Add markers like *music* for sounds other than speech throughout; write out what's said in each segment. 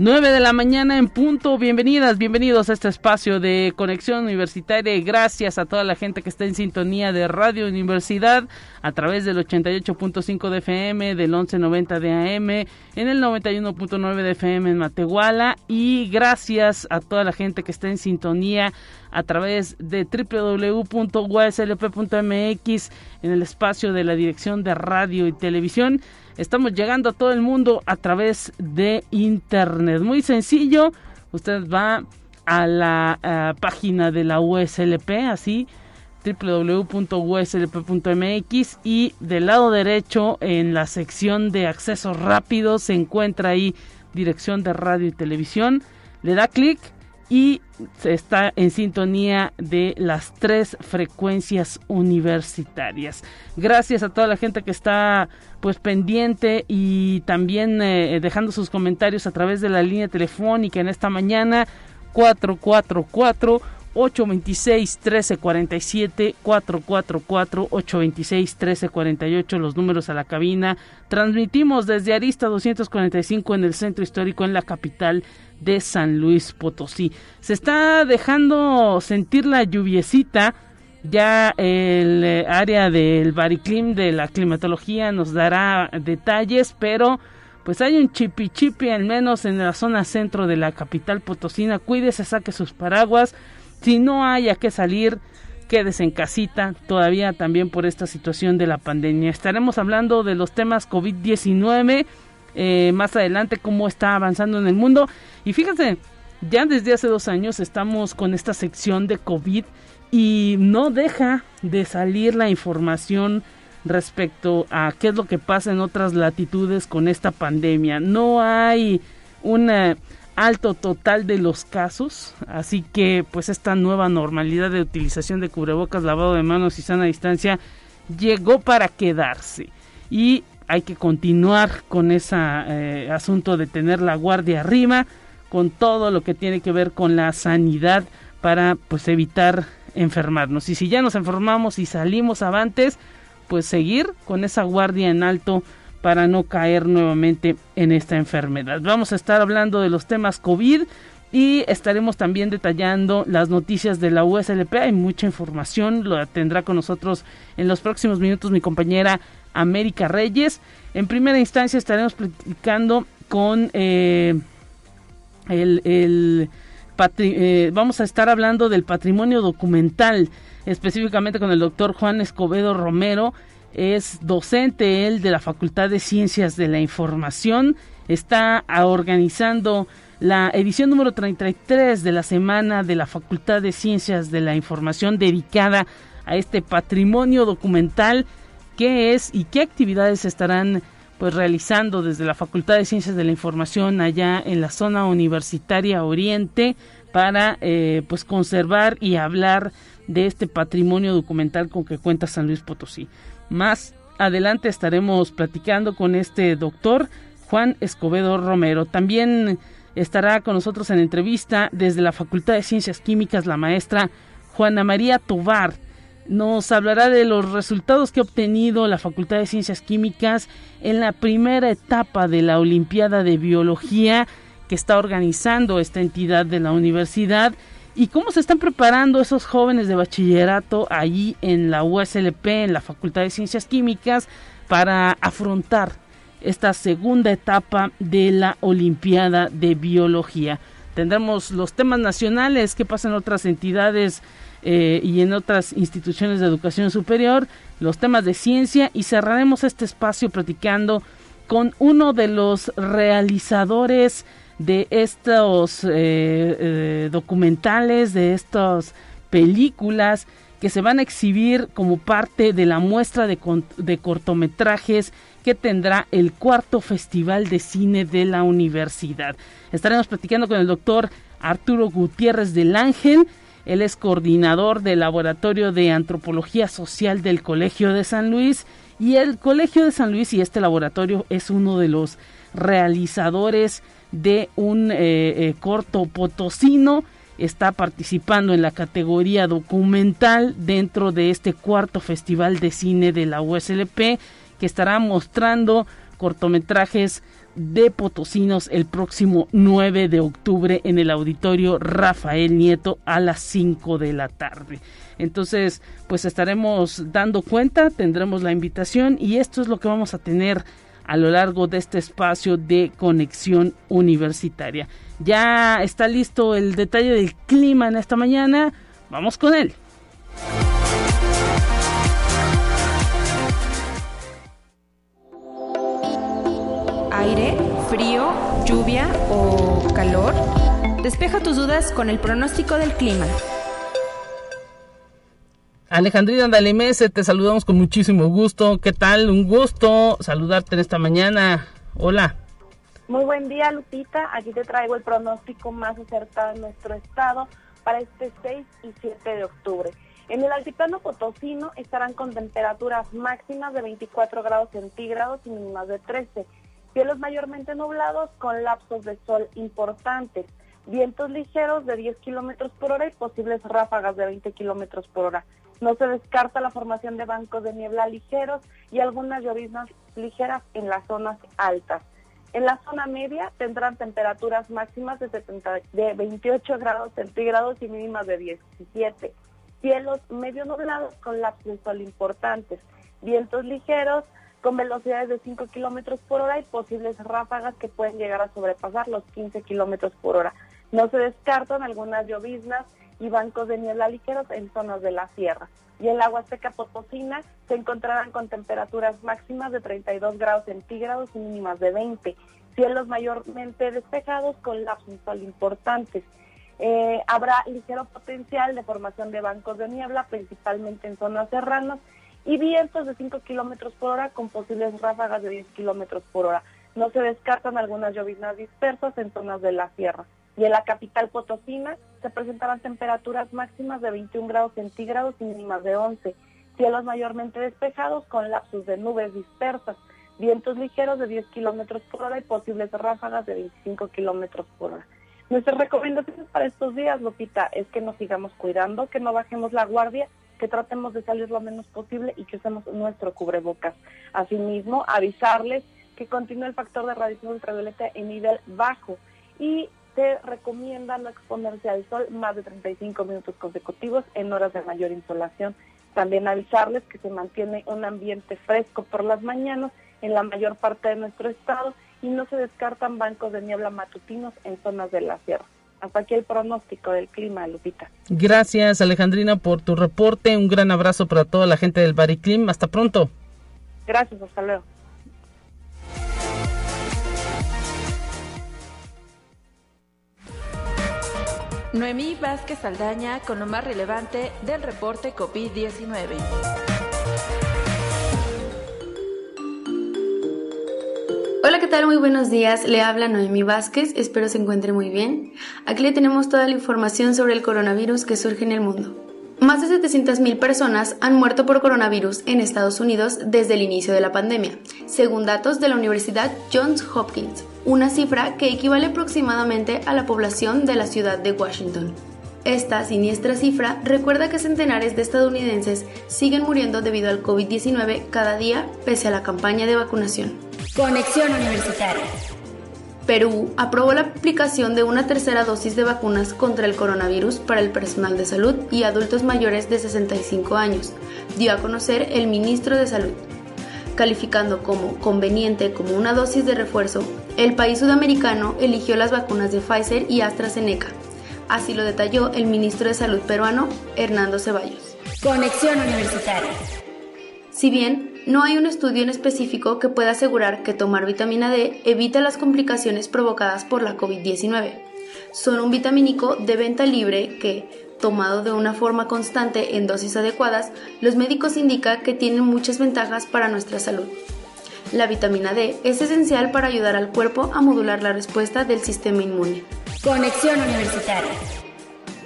9 de la mañana en punto. Bienvenidas, bienvenidos a este espacio de conexión universitaria. Gracias a toda la gente que está en sintonía de Radio Universidad a través del 88.5 de FM, del 1190 de AM, en el 91.9 de FM en Matehuala. Y gracias a toda la gente que está en sintonía a través de www.uslp.mx en el espacio de la Dirección de Radio y Televisión. Estamos llegando a todo el mundo a través de Internet. Muy sencillo. Usted va a la página de la USLP, así www.uslp.mx y del lado derecho en la sección de acceso rápido se encuentra ahí dirección de radio y televisión. Le da clic y está en sintonía de las tres frecuencias universitarias. Gracias a toda la gente que está pues pendiente y también eh, dejando sus comentarios a través de la línea telefónica en esta mañana 444 826 1347 444 826 1348 los números a la cabina. Transmitimos desde Arista 245 en el centro histórico en la capital de San Luis Potosí. Se está dejando sentir la lluviecita. Ya el eh, área del Bariclim de la climatología nos dará detalles, pero pues hay un chipi chipi al menos en la zona centro de la capital potosina. Cuídese, saque sus paraguas. Si no haya que salir, quédese en casita, todavía también por esta situación de la pandemia. Estaremos hablando de los temas COVID-19 eh, más adelante, cómo está avanzando en el mundo. Y fíjense, ya desde hace dos años estamos con esta sección de COVID y no deja de salir la información respecto a qué es lo que pasa en otras latitudes con esta pandemia. No hay una alto total de los casos, así que pues esta nueva normalidad de utilización de cubrebocas, lavado de manos y sana distancia llegó para quedarse y hay que continuar con ese eh, asunto de tener la guardia arriba, con todo lo que tiene que ver con la sanidad para pues evitar enfermarnos. Y si ya nos enfermamos y salimos avantes, pues seguir con esa guardia en alto para no caer nuevamente en esta enfermedad. Vamos a estar hablando de los temas COVID y estaremos también detallando las noticias de la USLP. Hay mucha información, lo tendrá con nosotros en los próximos minutos mi compañera América Reyes. En primera instancia estaremos platicando con eh, el, eh, vamos a estar hablando del patrimonio documental, específicamente con el doctor Juan Escobedo Romero es docente él de la Facultad de Ciencias de la Información, está organizando la edición número 33 de la semana de la Facultad de Ciencias de la Información dedicada a este patrimonio documental, qué es y qué actividades estarán pues realizando desde la Facultad de Ciencias de la Información allá en la zona universitaria Oriente para eh, pues conservar y hablar de este patrimonio documental con que cuenta San Luis Potosí. Más adelante estaremos platicando con este doctor Juan Escobedo Romero. También estará con nosotros en entrevista desde la Facultad de Ciencias Químicas la maestra Juana María Tovar. Nos hablará de los resultados que ha obtenido la Facultad de Ciencias Químicas en la primera etapa de la Olimpiada de Biología que está organizando esta entidad de la universidad y cómo se están preparando esos jóvenes de bachillerato allí en la USLP, en la Facultad de Ciencias Químicas, para afrontar esta segunda etapa de la Olimpiada de Biología. Tendremos los temas nacionales que pasan en otras entidades eh, y en otras instituciones de educación superior, los temas de ciencia y cerraremos este espacio platicando con uno de los realizadores de estos eh, eh, documentales, de estas películas que se van a exhibir como parte de la muestra de, de cortometrajes que tendrá el cuarto Festival de Cine de la Universidad. Estaremos platicando con el doctor Arturo Gutiérrez del Ángel. Él es coordinador del Laboratorio de Antropología Social del Colegio de San Luis y el Colegio de San Luis y este laboratorio es uno de los realizadores de un eh, eh, corto potosino. Está participando en la categoría documental dentro de este cuarto festival de cine de la USLP que estará mostrando cortometrajes de Potosinos el próximo 9 de octubre en el auditorio Rafael Nieto a las 5 de la tarde. Entonces, pues estaremos dando cuenta, tendremos la invitación y esto es lo que vamos a tener a lo largo de este espacio de conexión universitaria. Ya está listo el detalle del clima en esta mañana. Vamos con él. aire, frío, lluvia o calor? Despeja tus dudas con el pronóstico del clima. Alejandrina Dalimese, te saludamos con muchísimo gusto. ¿Qué tal? Un gusto saludarte en esta mañana. Hola. Muy buen día, Lupita. Aquí te traigo el pronóstico más acertado en nuestro estado para este 6 y 7 de octubre. En el altiplano potosino estarán con temperaturas máximas de 24 grados centígrados y mínimas de 13 Cielos mayormente nublados con lapsos de sol importantes. Vientos ligeros de 10 kilómetros por hora y posibles ráfagas de 20 kilómetros por hora. No se descarta la formación de bancos de niebla ligeros y algunas lloviznas ligeras en las zonas altas. En la zona media tendrán temperaturas máximas de, de 28 grados centígrados y mínimas de 17. Cielos medio nublados con lapsos de sol importantes. Vientos ligeros con velocidades de 5 kilómetros por hora y posibles ráfagas que pueden llegar a sobrepasar los 15 kilómetros por hora. No se descartan algunas lloviznas y bancos de niebla ligeros en zonas de la sierra. Y en la Huasteca Potosina se encontrarán con temperaturas máximas de 32 grados centígrados y mínimas de 20. Cielos mayormente despejados con lapsos sol importantes. Eh, habrá ligero potencial de formación de bancos de niebla, principalmente en zonas serranas, y vientos de 5 kilómetros por hora con posibles ráfagas de 10 kilómetros por hora. No se descartan algunas lloviznas dispersas en zonas de la sierra. Y en la capital potosina se presentarán temperaturas máximas de 21 grados centígrados y mínimas de 11. Cielos mayormente despejados con lapsos de nubes dispersas. Vientos ligeros de 10 kilómetros por hora y posibles ráfagas de 25 kilómetros por hora. Nuestras recomendaciones para estos días, Lupita, es que nos sigamos cuidando, que no bajemos la guardia que tratemos de salir lo menos posible y que usemos nuestro cubrebocas. Asimismo, avisarles que continúa el factor de radiación ultravioleta en nivel bajo y se recomienda no exponerse al sol más de 35 minutos consecutivos en horas de mayor insolación. También avisarles que se mantiene un ambiente fresco por las mañanas en la mayor parte de nuestro estado y no se descartan bancos de niebla matutinos en zonas de la sierra. Hasta aquí el pronóstico del clima, Lupita. Gracias, Alejandrina, por tu reporte. Un gran abrazo para toda la gente del Bariclim. Hasta pronto. Gracias, hasta luego. Noemí Vázquez Aldaña con lo más relevante del reporte COVID-19. Hola, ¿qué tal? Muy buenos días. Le habla Noemí Vázquez, espero se encuentre muy bien. Aquí le tenemos toda la información sobre el coronavirus que surge en el mundo. Más de 700.000 personas han muerto por coronavirus en Estados Unidos desde el inicio de la pandemia, según datos de la Universidad Johns Hopkins, una cifra que equivale aproximadamente a la población de la ciudad de Washington. Esta siniestra cifra recuerda que centenares de estadounidenses siguen muriendo debido al COVID-19 cada día pese a la campaña de vacunación. Conexión Universitaria. Perú aprobó la aplicación de una tercera dosis de vacunas contra el coronavirus para el personal de salud y adultos mayores de 65 años, dio a conocer el ministro de Salud. Calificando como conveniente como una dosis de refuerzo, el país sudamericano eligió las vacunas de Pfizer y AstraZeneca. Así lo detalló el ministro de Salud peruano, Hernando Ceballos. Conexión Universitaria. Si bien no hay un estudio en específico que pueda asegurar que tomar vitamina D evita las complicaciones provocadas por la COVID-19. Son un vitamínico de venta libre que, tomado de una forma constante en dosis adecuadas, los médicos indican que tienen muchas ventajas para nuestra salud. La vitamina D es esencial para ayudar al cuerpo a modular la respuesta del sistema inmune. Conexión Universitaria.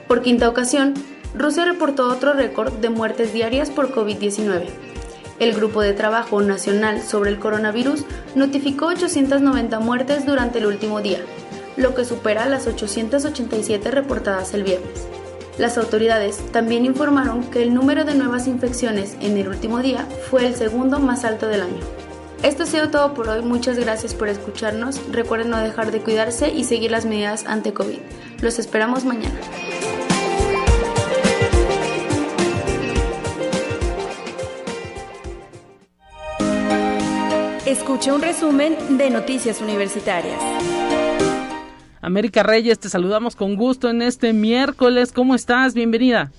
Por quinta ocasión, Rusia reportó otro récord de muertes diarias por COVID-19. El Grupo de Trabajo Nacional sobre el Coronavirus notificó 890 muertes durante el último día, lo que supera las 887 reportadas el viernes. Las autoridades también informaron que el número de nuevas infecciones en el último día fue el segundo más alto del año. Esto ha sido todo por hoy, muchas gracias por escucharnos, recuerden no dejar de cuidarse y seguir las medidas ante COVID. Los esperamos mañana. Escuche un resumen de Noticias Universitarias. América Reyes, te saludamos con gusto en este miércoles. ¿Cómo estás? Bienvenida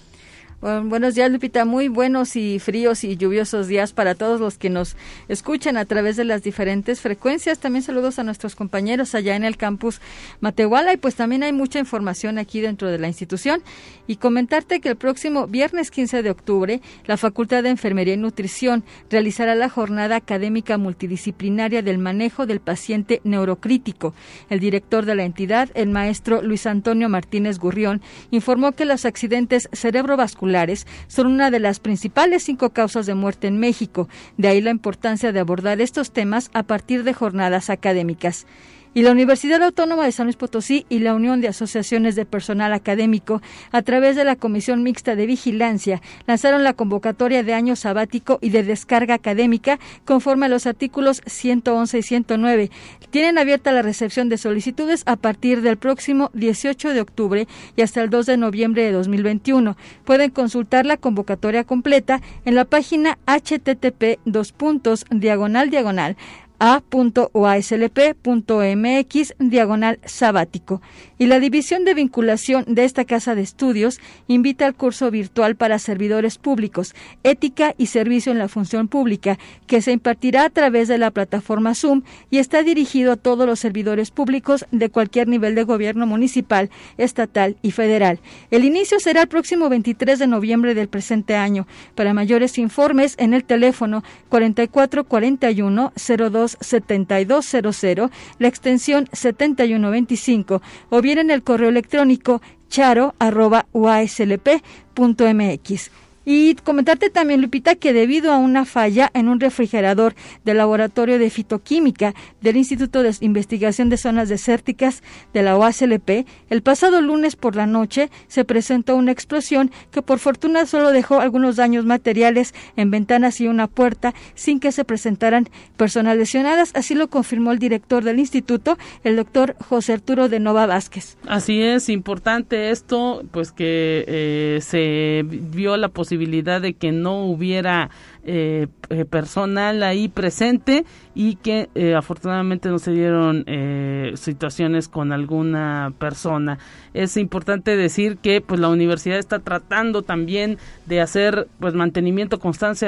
buenos días, Lupita. Muy buenos y fríos y lluviosos días para todos los que nos escuchan a través de las diferentes frecuencias. También saludos a nuestros compañeros allá en el campus Matehuala y pues también hay mucha información aquí dentro de la institución. Y comentarte que el próximo viernes 15 de octubre la Facultad de Enfermería y Nutrición realizará la jornada académica multidisciplinaria del manejo del paciente neurocrítico. El director de la entidad, el maestro Luis Antonio Martínez Gurrión, informó que los accidentes cerebrovasculares son una de las principales cinco causas de muerte en México. De ahí la importancia de abordar estos temas a partir de jornadas académicas y la Universidad Autónoma de San Luis Potosí y la Unión de Asociaciones de Personal Académico, a través de la Comisión Mixta de Vigilancia, lanzaron la convocatoria de año sabático y de descarga académica conforme a los artículos 111 y 109. Tienen abierta la recepción de solicitudes a partir del próximo 18 de octubre y hasta el 2 de noviembre de 2021. Pueden consultar la convocatoria completa en la página http diagonal diagonal a.oaslp.mx diagonal sabático. Y la División de Vinculación de esta Casa de Estudios invita al curso virtual para servidores públicos, Ética y Servicio en la Función Pública, que se impartirá a través de la plataforma Zoom y está dirigido a todos los servidores públicos de cualquier nivel de gobierno municipal, estatal y federal. El inicio será el próximo 23 de noviembre del presente año. Para mayores informes, en el teléfono 4441 02 7200, la extensión 7125, o bien en el correo electrónico charo.uaslp.mx. Y comentarte también, Lupita, que debido a una falla en un refrigerador del laboratorio de fitoquímica del Instituto de Investigación de Zonas Desérticas de la OASLP, el pasado lunes por la noche se presentó una explosión que por fortuna solo dejó algunos daños materiales en ventanas y una puerta sin que se presentaran personas lesionadas. Así lo confirmó el director del instituto, el doctor José Arturo de Nova Vázquez. Así es, importante esto, pues que eh, se vio la posibilidad de que no hubiera eh, eh, personal ahí presente y que eh, afortunadamente no se dieron situaciones con alguna persona. Es importante decir que pues la universidad está tratando también de hacer pues mantenimiento constante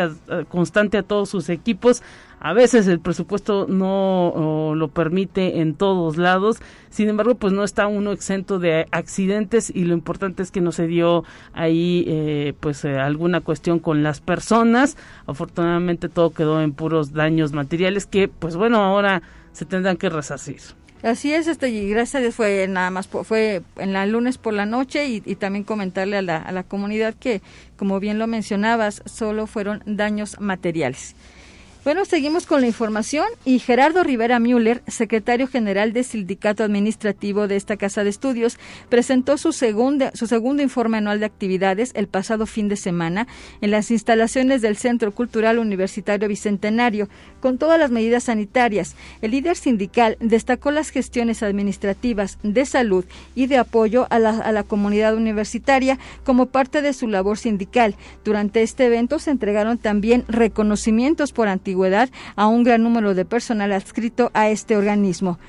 constante a todos sus equipos a veces el presupuesto no lo permite en todos lados, sin embargo, pues no está uno exento de accidentes y lo importante es que no se dio ahí eh, pues eh, alguna cuestión con las personas. Afortunadamente todo quedó en puros daños materiales que pues bueno, ahora se tendrán que resarcir. Así es, este, y gracias a Dios fue nada más, fue en la lunes por la noche y, y también comentarle a la, a la comunidad que, como bien lo mencionabas, solo fueron daños materiales. Bueno, seguimos con la información y Gerardo Rivera Müller, secretario general del Sindicato Administrativo de esta Casa de Estudios, presentó su, segunda, su segundo informe anual de actividades el pasado fin de semana en las instalaciones del Centro Cultural Universitario Bicentenario, con todas las medidas sanitarias. El líder sindical destacó las gestiones administrativas de salud y de apoyo a la, a la comunidad universitaria como parte de su labor sindical. Durante este evento se entregaron también reconocimientos por a un gran número de personal adscrito a este organismo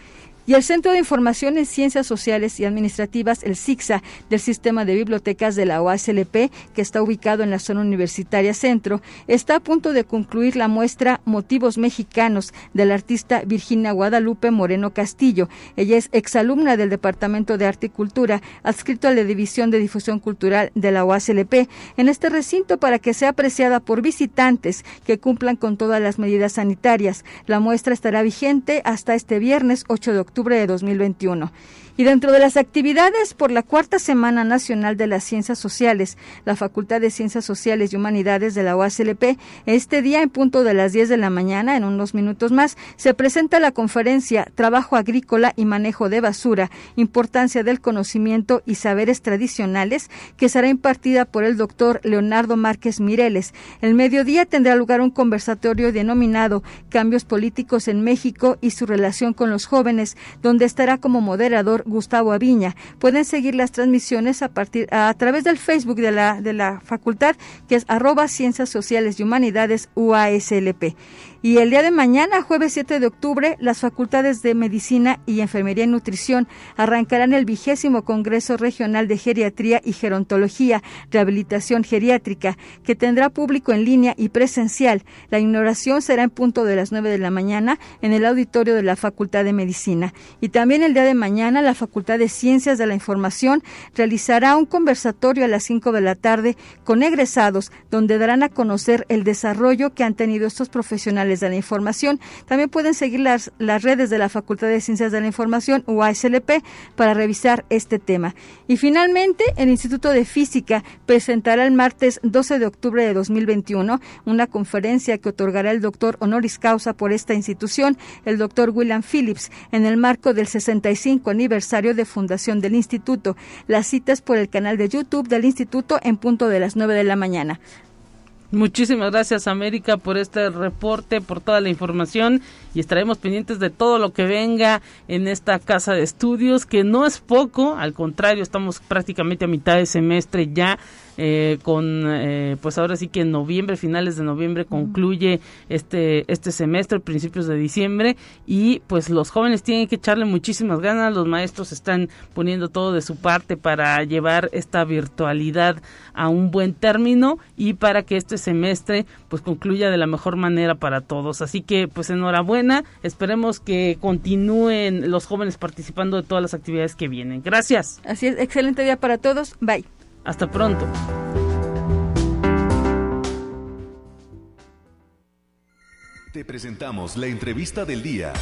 y el Centro de Información en Ciencias Sociales y Administrativas, el CICSA, del Sistema de Bibliotecas de la OASLP, que está ubicado en la zona universitaria Centro, está a punto de concluir la muestra Motivos Mexicanos del artista Virginia Guadalupe Moreno Castillo. Ella es exalumna del Departamento de Arte y Cultura, adscrito a la División de Difusión Cultural de la OASLP, en este recinto para que sea apreciada por visitantes que cumplan con todas las medidas sanitarias. La muestra estará vigente hasta este viernes 8 de octubre de 2021. Y dentro de las actividades por la cuarta Semana Nacional de las Ciencias Sociales, la Facultad de Ciencias Sociales y Humanidades de la UASLP, este día en punto de las 10 de la mañana, en unos minutos más, se presenta la conferencia Trabajo Agrícola y Manejo de Basura, Importancia del Conocimiento y Saberes Tradicionales, que será impartida por el doctor Leonardo Márquez Mireles. El mediodía tendrá lugar un conversatorio denominado Cambios Políticos en México y su relación con los jóvenes, donde estará como moderador Gustavo Aviña. Pueden seguir las transmisiones a partir a, través del Facebook de la de la facultad, que es arroba Ciencias Sociales y Humanidades UASLP. Y el día de mañana, jueves 7 de octubre, las facultades de Medicina y Enfermería y Nutrición arrancarán el vigésimo Congreso Regional de Geriatría y Gerontología, Rehabilitación Geriátrica, que tendrá público en línea y presencial. La inauguración será en punto de las 9 de la mañana en el auditorio de la Facultad de Medicina. Y también el día de mañana, la Facultad de Ciencias de la Información realizará un conversatorio a las 5 de la tarde con egresados, donde darán a conocer el desarrollo que han tenido estos profesionales de la Información. También pueden seguir las, las redes de la Facultad de Ciencias de la Información, UASLP, para revisar este tema. Y finalmente, el Instituto de Física presentará el martes 12 de octubre de 2021 una conferencia que otorgará el doctor honoris causa por esta institución, el doctor William Phillips, en el marco del 65 aniversario de fundación del instituto. Las citas por el canal de YouTube del instituto en punto de las 9 de la mañana. Muchísimas gracias América por este reporte, por toda la información y estaremos pendientes de todo lo que venga en esta casa de estudios, que no es poco, al contrario, estamos prácticamente a mitad de semestre ya eh, con eh, pues ahora sí que en noviembre, finales de noviembre concluye este este semestre, principios de diciembre y pues los jóvenes tienen que echarle muchísimas ganas, los maestros están poniendo todo de su parte para llevar esta virtualidad a un buen término y para que este semestre pues concluya de la mejor manera para todos. Así que pues enhorabuena, esperemos que continúen los jóvenes participando de todas las actividades que vienen. Gracias. Así es, excelente día para todos. Bye. Hasta pronto. Te presentamos la entrevista del día.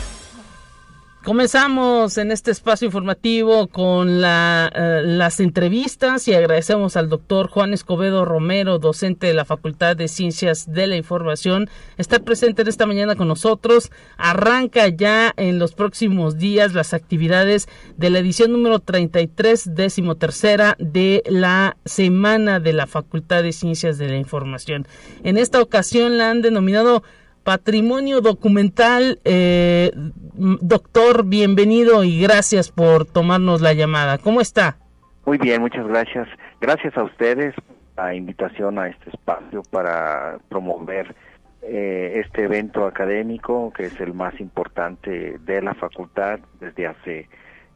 Comenzamos en este espacio informativo con la, eh, las entrevistas y agradecemos al doctor Juan Escobedo Romero, docente de la Facultad de Ciencias de la Información, estar presente en esta mañana con nosotros. Arranca ya en los próximos días las actividades de la edición número 33, décimo tercera de la Semana de la Facultad de Ciencias de la Información. En esta ocasión la han denominado Patrimonio Documental. Eh, doctor, bienvenido y gracias por tomarnos la llamada. ¿Cómo está? Muy bien, muchas gracias. Gracias a ustedes la invitación a este espacio para promover eh, este evento académico que es el más importante de la facultad desde hace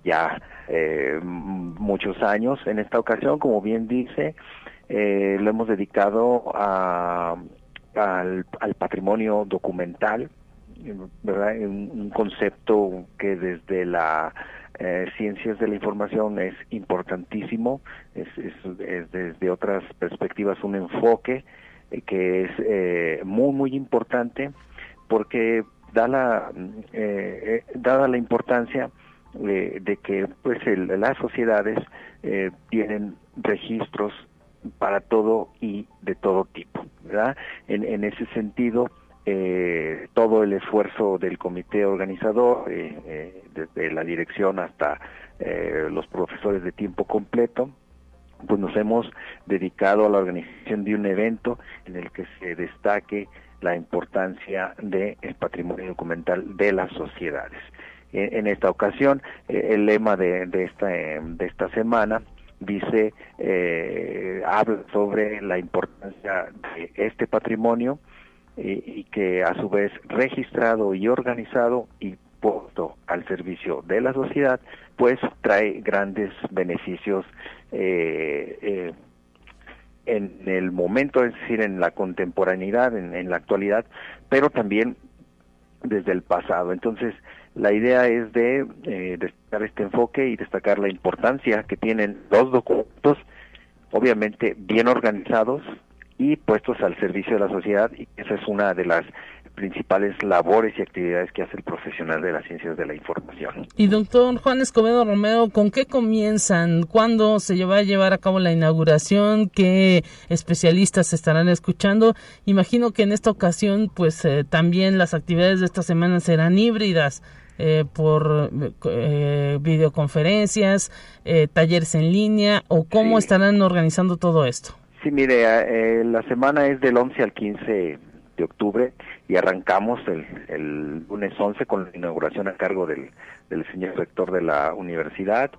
ya eh, muchos años. En esta ocasión, como bien dice, eh, lo hemos dedicado a al, patrimonio documental, ¿verdad? Un, concepto que desde la eh, ciencias de la información es importantísimo, es, es, desde otras perspectivas un enfoque eh, que es eh, muy muy importante porque da la dada la importancia de que pues las sociedades tienen registros para todo y de todo tipo, ¿verdad? En, ese sentido, eh, todo el esfuerzo del comité organizador, eh, eh, desde la dirección hasta los profesores de tiempo completo, pues nos hemos dedicado a la organización de un evento en el que se destaque la importancia del patrimonio documental de las sociedades. En, esta ocasión, el lema de, de, esta, de esta semana dice, eh, habla sobre la importancia de este patrimonio y, que a su vez registrado y organizado y puesto al servicio de la sociedad, pues trae grandes beneficios eh, eh, en el momento, es decir, en la contemporaneidad, en la actualidad, pero también desde el pasado. Entonces, la idea es de eh, destacar este enfoque y destacar la importancia que tienen los documentos, obviamente bien organizados y puestos al servicio de la sociedad, y esa es una de las principales labores y actividades que hace el profesional de las ciencias de la información. Y doctor Juan Escobedo Romero, ¿con qué comienzan? ¿Cuándo se va a llevar a cabo la inauguración? ¿Qué especialistas estarán escuchando? Imagino que en esta ocasión, pues eh, también las actividades de esta semana serán híbridas. Eh, por eh, videoconferencias, talleres en línea o cómo estarán organizando todo esto? Sí, mire, la semana es del 11 al 15 de octubre y arrancamos el, el lunes 11 con la inauguración a cargo del, del señor rector de la universidad.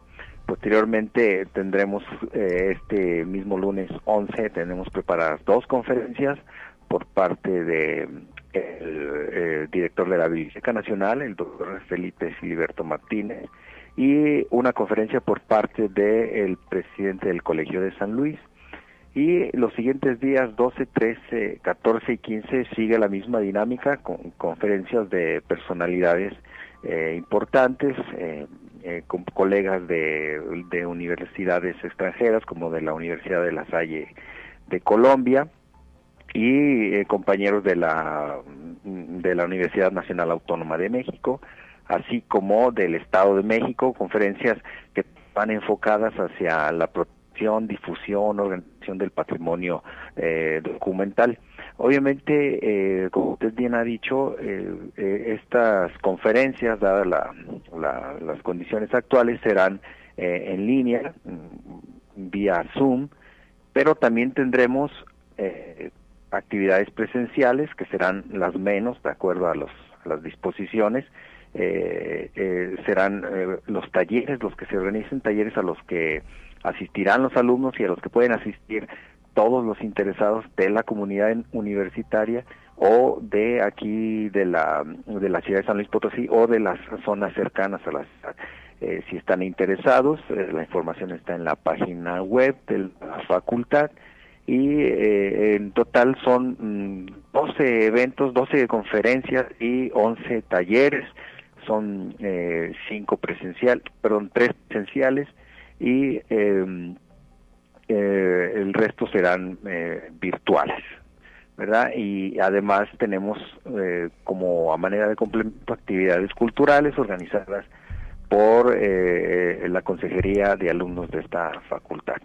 Posteriormente tendremos eh, este mismo lunes 11, tenemos preparadas dos conferencias por parte de el, eh, director de la Biblioteca Nacional, el doctor Felipe Filiberto Martínez, y una conferencia por parte del presidente del Colegio de San Luis. Y los siguientes días 12, 13, 14 y 15 sigue la misma dinámica con conferencias de personalidades eh, importantes, eh, con colegas de, universidades extranjeras como de la Universidad de La Salle de Colombia y compañeros de la, de la Universidad Nacional Autónoma de México, así como del Estado de México, conferencias que van enfocadas hacia la protección difusión, organización del patrimonio eh, documental. Obviamente, eh, como usted bien ha dicho, eh, estas conferencias, dadas las condiciones actuales, serán en línea, mm, vía Zoom, pero también tendremos actividades presenciales que serán las menos, de acuerdo a, los, las disposiciones, serán los talleres, los que se organicen, talleres a los que asistirán los alumnos y a los que pueden asistir todos los interesados de la comunidad universitaria o de aquí de la de la ciudad de San Luis Potosí o de las zonas cercanas a la ciudad. Eh, si están interesados, eh, la información está en la página web de la facultad y eh, en total son 12 mm, eventos, 12 conferencias y 11 talleres. Son eh, cinco presenciales, perdón, tres presenciales y em, eh, el resto serán eh, virtuales. ¿verdad? Y además tenemos como a manera de complemento actividades culturales organizadas por la Consejería de Alumnos de esta facultad.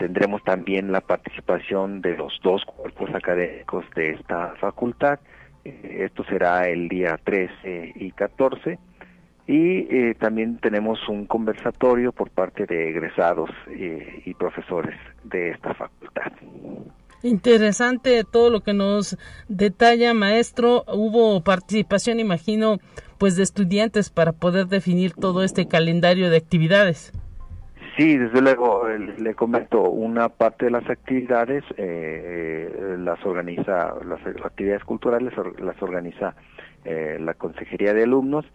Tendremos también la participación de los dos cuerpos académicos de esta facultad. esto será el día 13 y 14 y eh, también tenemos un conversatorio por parte de egresados eh, y profesores de esta facultad. Interesante todo lo que nos detalla, maestro. Hubo participación, imagino, pues de estudiantes para poder definir todo este calendario de actividades. Sí, desde luego, le comento, una parte de las actividades eh, las organiza, las actividades culturales las organiza la Consejería de Alumnos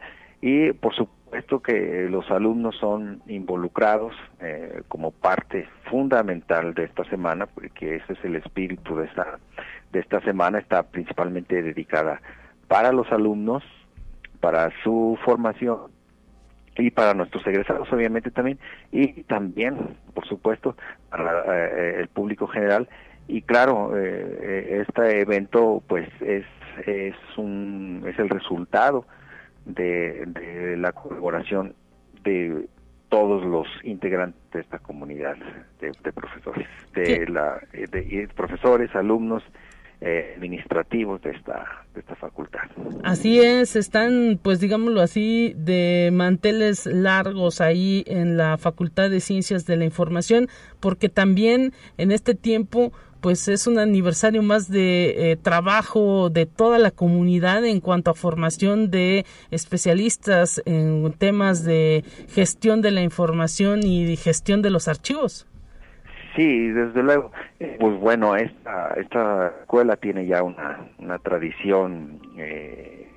y por supuesto que los alumnos son involucrados eh, como parte fundamental de esta semana, porque ese es el espíritu de esta, de esta semana, está principalmente dedicada para los alumnos, para su formación y para nuestros egresados obviamente también, y también, por supuesto, para eh, el público general. Y claro, eh, este evento pues es, es, un, es el resultado de, la colaboración de todos los integrantes de esta comunidad de, profesores, de, la, de, profesores, alumnos, eh, administrativos de esta, de esta facultad. Así es, están, pues digámoslo así, de manteles largos ahí en la Facultad de Ciencias de la Información, porque también en este tiempo pues es un aniversario más de eh, trabajo de toda la comunidad en cuanto a formación de especialistas en temas de gestión de la información y gestión de los archivos. Sí, desde luego. Eh, pues bueno, esta, esta escuela tiene ya una, una tradición eh,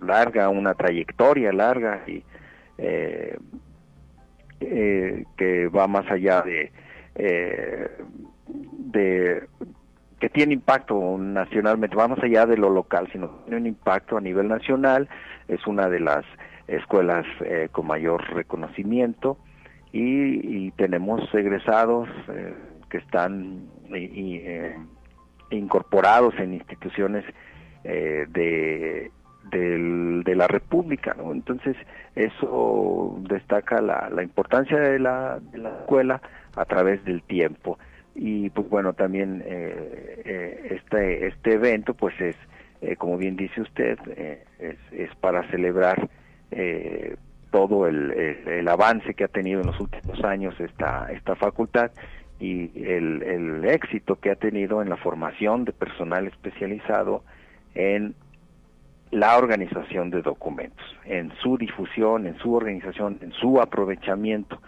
larga, una trayectoria larga y que va más allá de de que tiene impacto nacionalmente, vamos allá de lo local, sino tiene un impacto a nivel nacional, es una de las escuelas eh, con mayor reconocimiento y, tenemos egresados eh, que están eh, incorporados en instituciones de, de la República. ¿no? Entonces, eso destaca la, la importancia de la, escuela a través del tiempo. Y pues bueno, también este, este evento pues es, como bien dice usted, es, para celebrar eh, todo el, avance que ha tenido en los últimos años esta, esta facultad y el, el éxito que ha tenido en la formación de personal especializado en la organización de documentos, en su difusión, en su organización, en su aprovechamiento,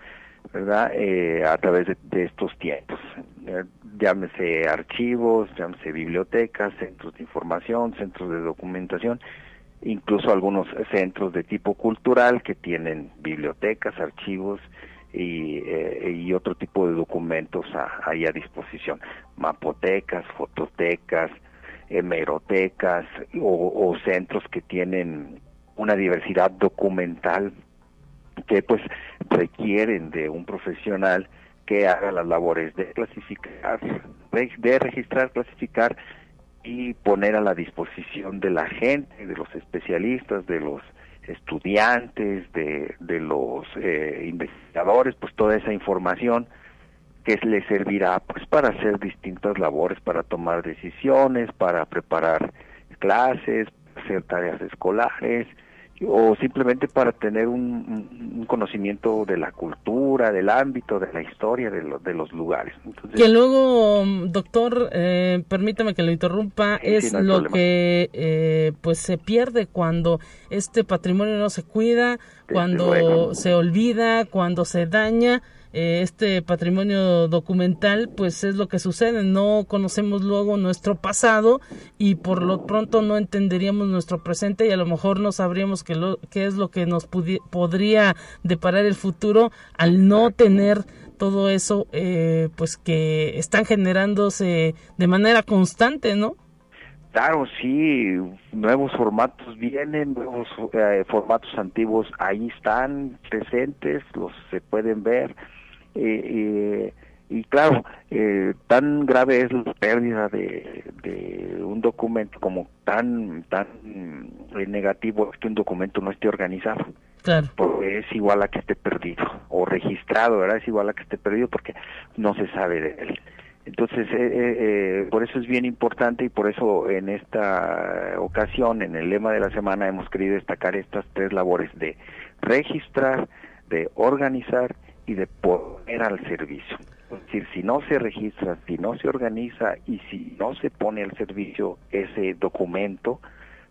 ¿verdad? Eh, a través de, estos tiempos. Eh, llámese archivos, llámese bibliotecas, centros de información, centros de documentación, incluso algunos centros de tipo cultural que tienen bibliotecas, archivos y, eh, y otro tipo de documentos ahí a disposición, mapotecas, fototecas, hemerotecas o, o centros que tienen una diversidad documental que pues requieren de un profesional que haga las labores de clasificar, de registrar, clasificar y poner a la disposición de la gente, de los especialistas, de los estudiantes, de, de los eh, investigadores, pues toda esa información que les servirá pues para hacer distintas labores, para tomar decisiones, para preparar clases, hacer tareas escolares, o simplemente para tener un, conocimiento de la cultura, del ámbito, de la historia, de, de los lugares. Entonces, que luego, doctor, eh, permítame que lo interrumpa, es lo que eh, pues se pierde cuando este patrimonio no se cuida, cuando se olvida, cuando se daña eh, este patrimonio documental, pues es lo que sucede, no conocemos luego nuestro pasado y por lo pronto no entenderíamos nuestro presente y a lo mejor no sabríamos qué, lo, qué es lo que nos podría deparar el futuro al no tener todo eso, eh, pues que están generándose de manera constante, ¿no? Claro, sí, nuevos formatos vienen, nuevos eh, formatos antiguos ahí están presentes, los se pueden ver eh, eh, y claro, eh, tan grave es la pérdida de, de un documento como tan tan negativo es que un documento no esté organizado. Claro. Porque es igual a que esté perdido o registrado, ¿verdad? Es igual a que esté perdido porque no se sabe de él. Entonces, por eso es bien importante y por eso en esta ocasión, en el lema de la semana, hemos querido destacar estas tres labores de registrar, de organizar y de poner al servicio. Es decir, si no se registra, si no se organiza y si no se pone al servicio ese documento,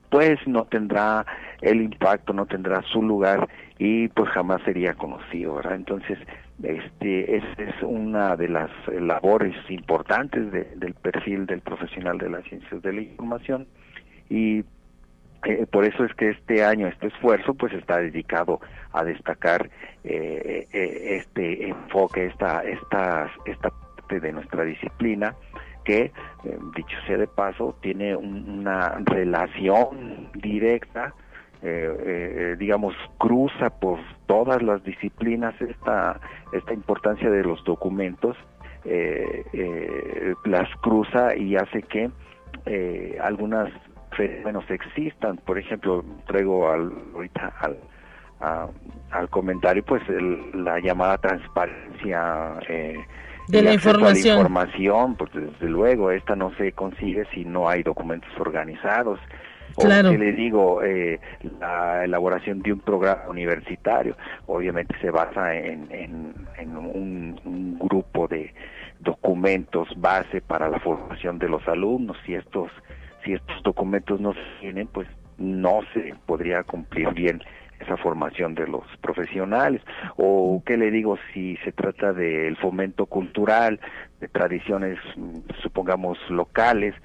pues no tendrá el impacto, no tendrá su lugar y pues jamás sería conocido, ¿verdad? Entonces, este, es una de las labores importantes del perfil del profesional de las ciencias de la información y eh, por eso es que este año este esfuerzo pues está dedicado a destacar eh, eh, este enfoque esta esta esta parte de nuestra disciplina que dicho sea de paso tiene una relación directa digamos cruza por todas las disciplinas esta esta importancia de los documentos las cruza y hace que algunas fenómenos existan. Por ejemplo, traigo al, ahorita al, al comentario pues la llamada transparencia eh, de la información. la información, pues desde luego esta no se consigue si no hay documentos organizados. Claro. O que le digo, eh, la elaboración de un programa universitario, obviamente se basa en, en, un, un, grupo de documentos base para la formación de los alumnos y estos si estos documentos no se tienen, pues no se podría cumplir bien esa formación de los profesionales. O qué le digo si se trata del fomento cultural de tradiciones supongamos locales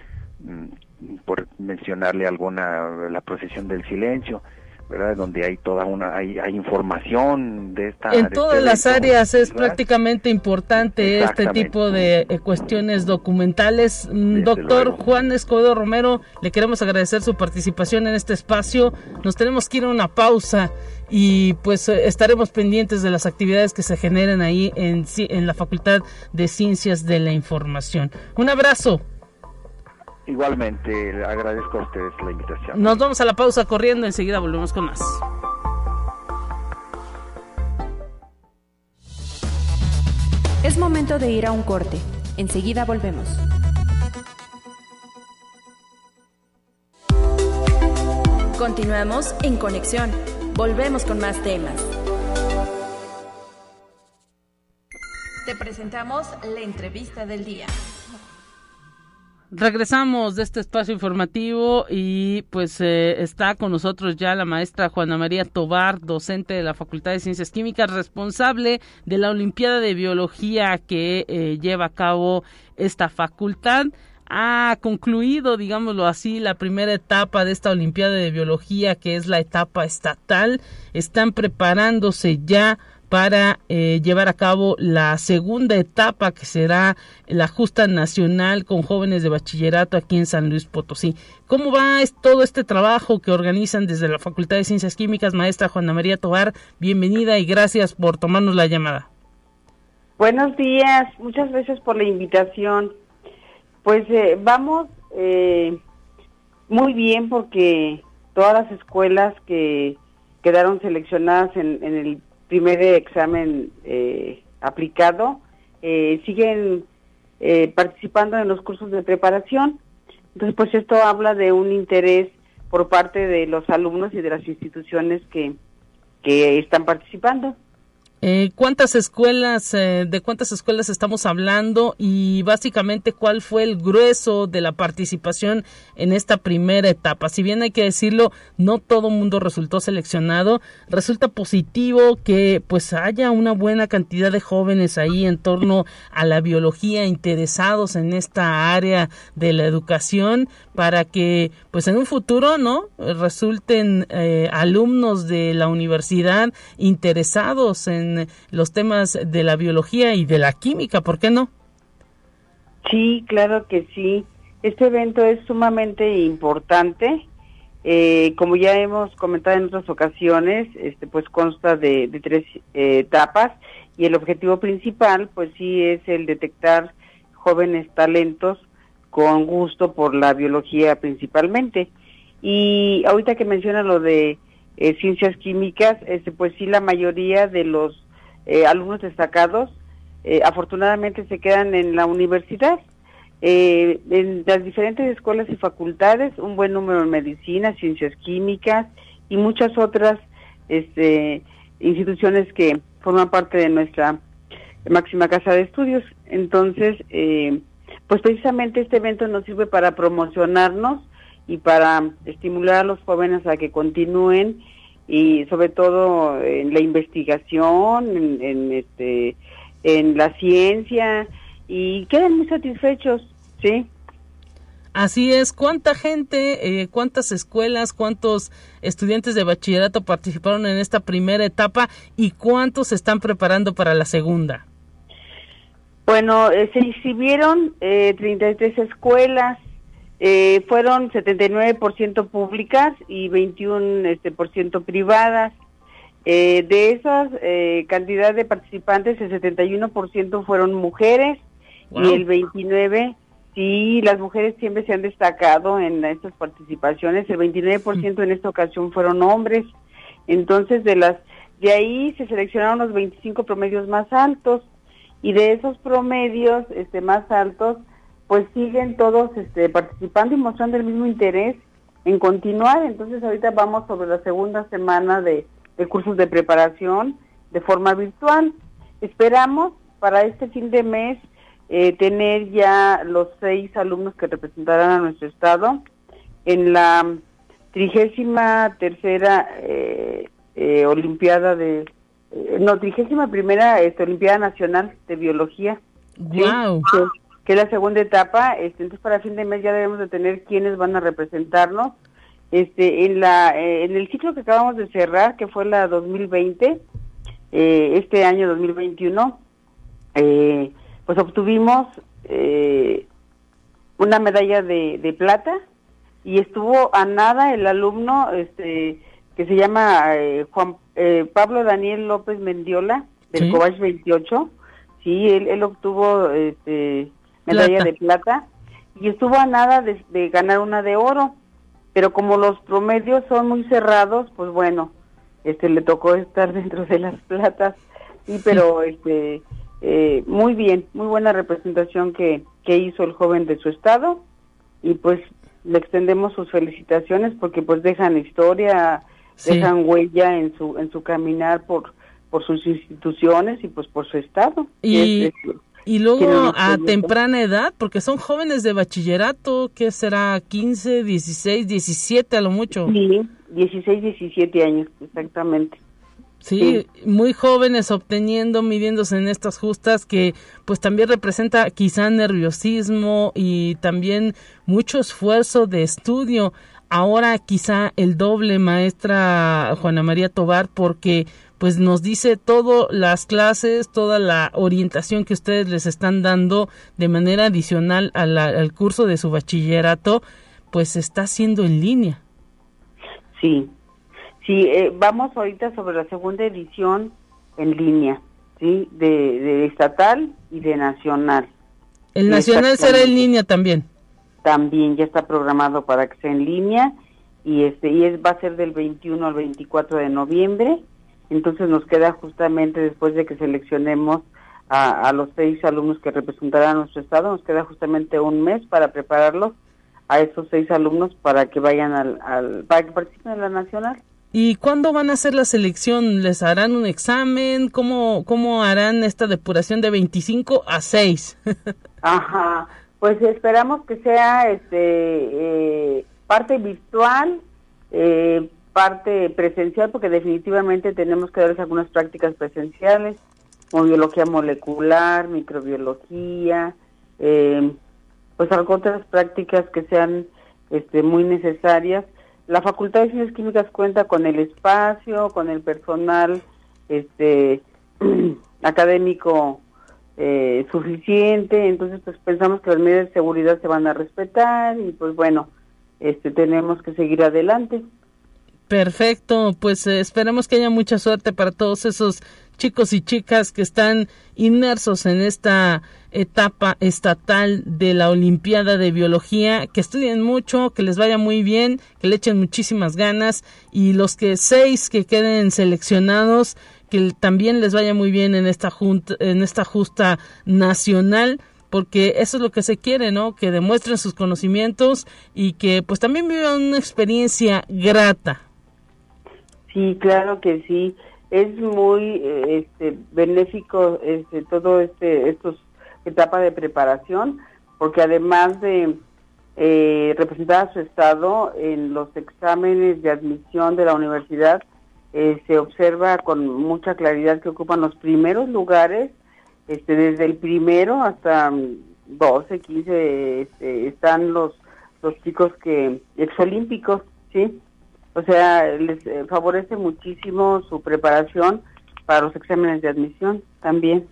mm, por mencionarle alguna la procesión del silencio ¿verdad? Donde hay toda una, hay, hay información de esta... En todas las áreas es prácticamente importante este tipo de eh, cuestiones documentales. Mm, doctor Juan Escobedo Romero, le queremos agradecer su participación en este espacio. Nos tenemos que ir a una pausa y pues eh, estaremos pendientes de las actividades que se generen ahí en, en la Facultad de Ciencias de la Información. Un abrazo. Igualmente, agradezco a ustedes la invitación. Nos vamos a la pausa corriendo, enseguida volvemos con más. Es momento de ir a un corte. Enseguida volvemos. Continuamos en conexión. Volvemos con más temas. Te presentamos la entrevista del día. Regresamos de este espacio informativo y pues eh, está con nosotros ya la maestra Juana María Tobar, docente de la Facultad de Ciencias Químicas, responsable de la Olimpiada de Biología que eh, lleva a cabo esta facultad. Ha concluido, digámoslo así, la primera etapa de esta Olimpiada de Biología, que es la etapa estatal. Están preparándose ya para eh, llevar a cabo la segunda etapa que será la justa nacional con jóvenes de bachillerato aquí en San Luis Potosí. ¿Cómo va todo este trabajo que organizan desde la Facultad de Ciencias Químicas, maestra Juana María Tobar? Bienvenida y gracias por tomarnos la llamada. Buenos días, muchas gracias por la invitación. Pues eh, vamos eh, muy bien porque todas las escuelas que quedaron seleccionadas en, en el primer examen eh, aplicado, eh, siguen eh, participando en los cursos de preparación. Entonces, pues esto habla de un interés por parte de los alumnos y de las instituciones que, que están participando. Eh, ¿Cuántas escuelas, eh, de cuántas escuelas estamos hablando y básicamente cuál fue el grueso de la participación en esta primera etapa? Si bien hay que decirlo, no todo mundo resultó seleccionado, resulta positivo que pues haya una buena cantidad de jóvenes ahí en torno a la biología interesados en esta área de la educación para que pues en un futuro, ¿no? resulten eh, alumnos de la universidad interesados en los temas de la biología y de la química, ¿por qué no? Sí, claro que sí. Este evento es sumamente importante. Eh, como ya hemos comentado en otras ocasiones, este pues consta de, tres eh, etapas y el objetivo principal pues sí es el detectar jóvenes talentos con gusto por la biología principalmente. Y ahorita que menciona lo de eh, ciencias químicas, este, pues sí la mayoría de los eh, alumnos destacados eh, afortunadamente se quedan en la universidad. en las diferentes escuelas y facultades, un buen número en medicina, ciencias químicas y muchas otras este, instituciones que forman parte de nuestra máxima casa de estudios. Entonces, pues precisamente este evento nos sirve para promocionarnos y para estimular a los jóvenes a que continúen y sobre todo en la investigación, en, este, en la ciencia y quedan muy satisfechos, ¿sí? Así es, ¿cuánta gente, eh, cuántas escuelas, cuántos estudiantes de bachillerato participaron en esta primera etapa y cuántos se están preparando para la segunda? Bueno, eh, se inscribieron eh, 33 escuelas, eh, fueron 79% públicas y 21% este, por ciento privadas. Eh, de esas eh, cantidad de participantes, el 71% fueron mujeres y el 29% sí, las mujeres siempre se han destacado en estas participaciones, el 29% en esta ocasión fueron hombres. Entonces, de las de ahí se seleccionaron los 25 promedios más altos y de esos promedios este más altos pues siguen todos este, participando y mostrando el mismo interés en continuar. Entonces ahorita vamos sobre la segunda semana de, cursos de preparación de forma virtual. Esperamos para este fin de mes eh, tener ya los seis alumnos que representarán a nuestro estado en la trigésima tercera eh, eh, Olimpiada de no trigésima primera este, Olimpiada Nacional de Biología. Wow que es la segunda etapa. Este, entonces, para fin de mes ya debemos de tener quiénes van a representarnos. Este, en la, eh, en el ciclo que acabamos de cerrar, que fue la 2020, eh, este año 2021, eh, pues obtuvimos eh, una medalla de, de, plata y estuvo a nada el alumno, este, que se llama eh, Juan Pablo Daniel López Mendiola del ¿Sí? Cobach 28. Sí, él, él obtuvo este medalla de plata y estuvo a nada de, ganar una de oro, pero como los promedios son muy cerrados, pues bueno, este le tocó *laughs* estar dentro de las platas, sí, pero este eh, muy bien, muy buena representación que, que hizo el joven de su estado y pues le extendemos sus felicitaciones porque pues dejan historia, dejan huella en su en su caminar por por sus instituciones y pues por su estado. Y, y luego a temprana edad, porque son jóvenes de bachillerato, que será 15, 16, 17 a lo mucho. Sí, 16, 17 años, exactamente. Sí, muy jóvenes obteniendo, midiéndose en estas justas que pues también representa quizá nerviosismo y también mucho esfuerzo de estudio. Ahora quizá el doble maestra Juana María Tobar porque pues nos dice todas las clases, toda la orientación que ustedes les están dando de manera adicional al curso de su bachillerato, pues está haciendo en línea. Sí, sí, eh, vamos ahorita sobre la segunda edición en línea, sí, de, estatal y de nacional. El nacional será en línea también. También ya está programado para que sea en línea y este y es va a ser del 21 al 24 de noviembre entonces nos queda justamente después de que seleccionemos a, los seis alumnos que representarán a nuestro estado, nos queda justamente un mes para prepararlos a esos seis alumnos para que vayan al, para que participen en la nacional. ¿Y cuándo van a hacer la selección? ¿Les harán un examen? ¿Cómo, cómo harán esta depuración de 25 a 6? *laughs* Ajá, pues esperamos que sea este eh, parte virtual, eh, parte presencial porque definitivamente tenemos que darles algunas prácticas presenciales, como biología molecular, microbiología, eh, pues otras prácticas que sean este, muy necesarias. La Facultad de Ciencias Químicas cuenta con el espacio, con el personal este, *clears throat* académico eh, suficiente, entonces pues pensamos que las medidas de seguridad se van a respetar y pues bueno, este, tenemos que seguir adelante. Perfecto, pues eh, esperemos que haya mucha suerte para todos esos chicos y chicas que están inmersos en esta etapa estatal de la Olimpiada de Biología, que estudien mucho, que les vaya muy bien, que le echen muchísimas ganas y los que seis que queden seleccionados, que también les vaya muy bien en esta junta, en esta justa nacional porque eso es lo que se quiere, ¿no? Que demuestren sus conocimientos y que pues también vivan una experiencia grata. Sí, claro que sí. Es muy eh, este, benéfico este, todo este estos etapa de preparación, porque además de eh, representar a su estado en los exámenes de admisión de la universidad, eh, se observa con mucha claridad que ocupan los primeros lugares, este, desde el primero hasta 12, 15, este, están los los chicos que exolímpicos, ¿sí? O sea, les eh, favorece muchísimo su preparación para los exámenes de admisión también.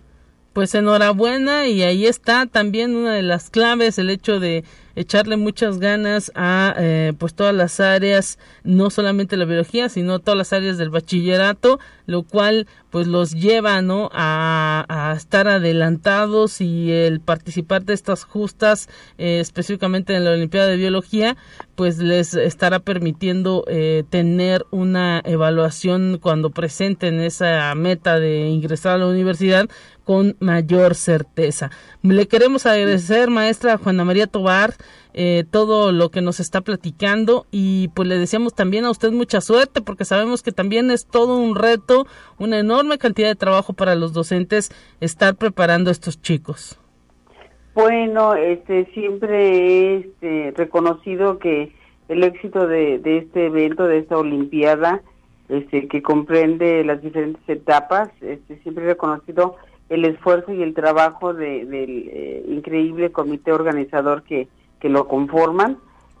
Pues enhorabuena y ahí está también una de las claves, el hecho de echarle muchas ganas a eh, pues todas las áreas, no solamente la biología, sino todas las áreas del bachillerato, lo cual pues los lleva ¿no? a, estar adelantados y el participar de estas justas, eh, específicamente en la Olimpiada de Biología, pues les estará permitiendo eh, tener una evaluación cuando presenten esa meta de ingresar a la universidad con mayor certeza. Le queremos agradecer, maestra Juana María Tobar, eh, todo lo que nos está platicando y pues le deseamos también a usted mucha suerte porque sabemos que también es todo un reto, una enorme cantidad de trabajo para los docentes estar preparando a estos chicos. Bueno, este siempre he este, reconocido que el éxito de, de este evento, de esta Olimpiada, este, que comprende las diferentes etapas, este, siempre he reconocido el esfuerzo y el trabajo de, del eh, increíble comité organizador que, que lo conforman,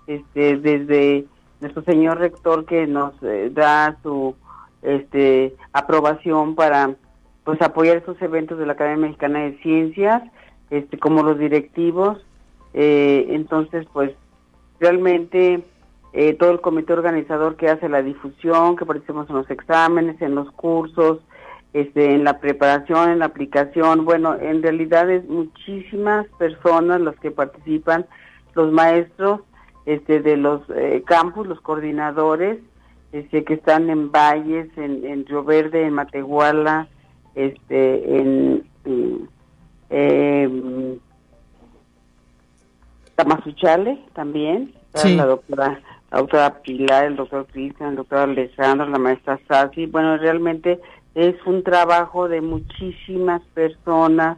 este, desde nuestro señor rector que nos eh, da su este, aprobación para pues apoyar estos eventos de la Academia Mexicana de Ciencias, este, como los directivos, eh, entonces pues realmente todo el comité organizador que hace la difusión, que participamos en los exámenes, en los cursos, este, en la preparación, en la aplicación. Bueno, en realidad es muchísimas personas las que participan, los maestros este, de los eh, campus, los coordinadores, este, que están en Valles, en, en Río Verde, en Matehuala, este, en, en Tamazuchale también, la doctora la doctora Pilar, el doctor Cristian, el doctor Alessandro, la maestra Sassi. Bueno, realmente es un trabajo de muchísimas personas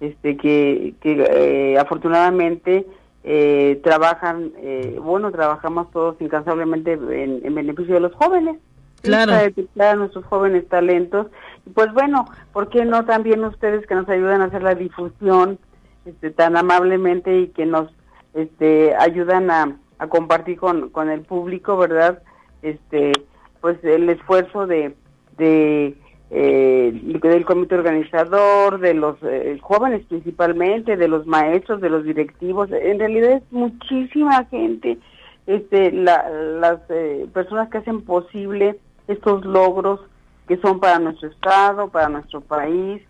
este que, que eh, afortunadamente eh, trabajan, eh, bueno, trabajamos todos incansablemente en, beneficio de los jóvenes. Claro. Para nuestros jóvenes talentos. Y pues bueno, ¿por qué no también ustedes que nos ayudan a hacer la difusión este, tan amablemente y que nos este, ayudan a, a compartir con, con el público, ¿verdad? Este, pues el esfuerzo de, de eh, del comité organizador, de los eh, jóvenes principalmente, de los maestros, de los directivos, en realidad es muchísima gente, este, las eh, personas que hacen posible estos logros que son para nuestro estado, para nuestro país,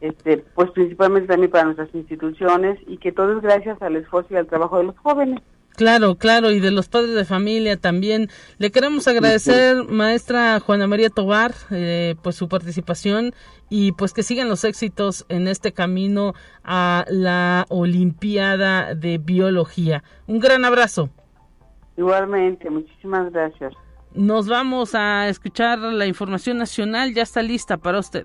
este, pues principalmente también para nuestras instituciones y que todo es gracias al esfuerzo y al trabajo de los jóvenes. Claro, claro, y de los padres de familia también. Le queremos agradecer, maestra Juana María Tobar, eh, pues su participación y pues que sigan los éxitos en este camino a la Olimpiada de Biología. Un gran abrazo. Igualmente, muchísimas gracias. Nos vamos a escuchar la información nacional, ya está lista para usted.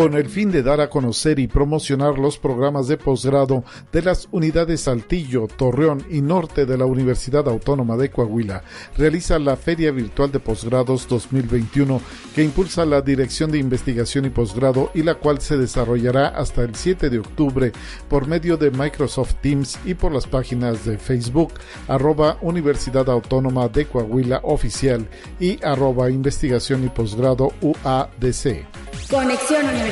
con el fin de dar a conocer y promocionar los programas de posgrado de las unidades Saltillo, Torreón y Norte de la Universidad Autónoma de Coahuila, realiza la Feria Virtual de Posgrados 2021 que impulsa la Dirección de Investigación y Posgrado y la cual se desarrollará hasta el 7 de octubre por medio de Microsoft Teams y por las páginas de Facebook arroba Universidad Autónoma de Coahuila oficial y arroba Investigación y Posgrado UADC. Conexión Universitaria.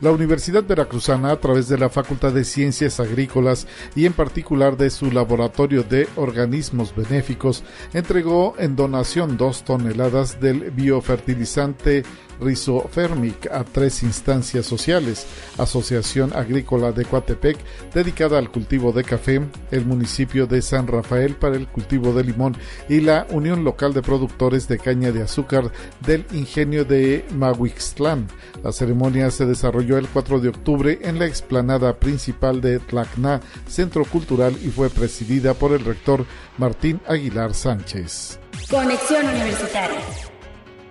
La Universidad Veracruzana, a través de la Facultad de Ciencias Agrícolas y en particular de su Laboratorio de Organismos Benéficos, entregó en donación dos toneladas del biofertilizante Rizofermic a tres instancias sociales, Asociación Agrícola de Coatepec, dedicada al cultivo de café, el municipio de San Rafael para el cultivo de limón y la Unión Local de Productores de Caña de Azúcar del Ingenio de Mahuixtlán. La ceremonia se desarrolló el 4 de octubre en la explanada principal de Tlacna, Centro Cultural, y fue presidida por el rector Martín Aguilar Sánchez. Conexión Universitaria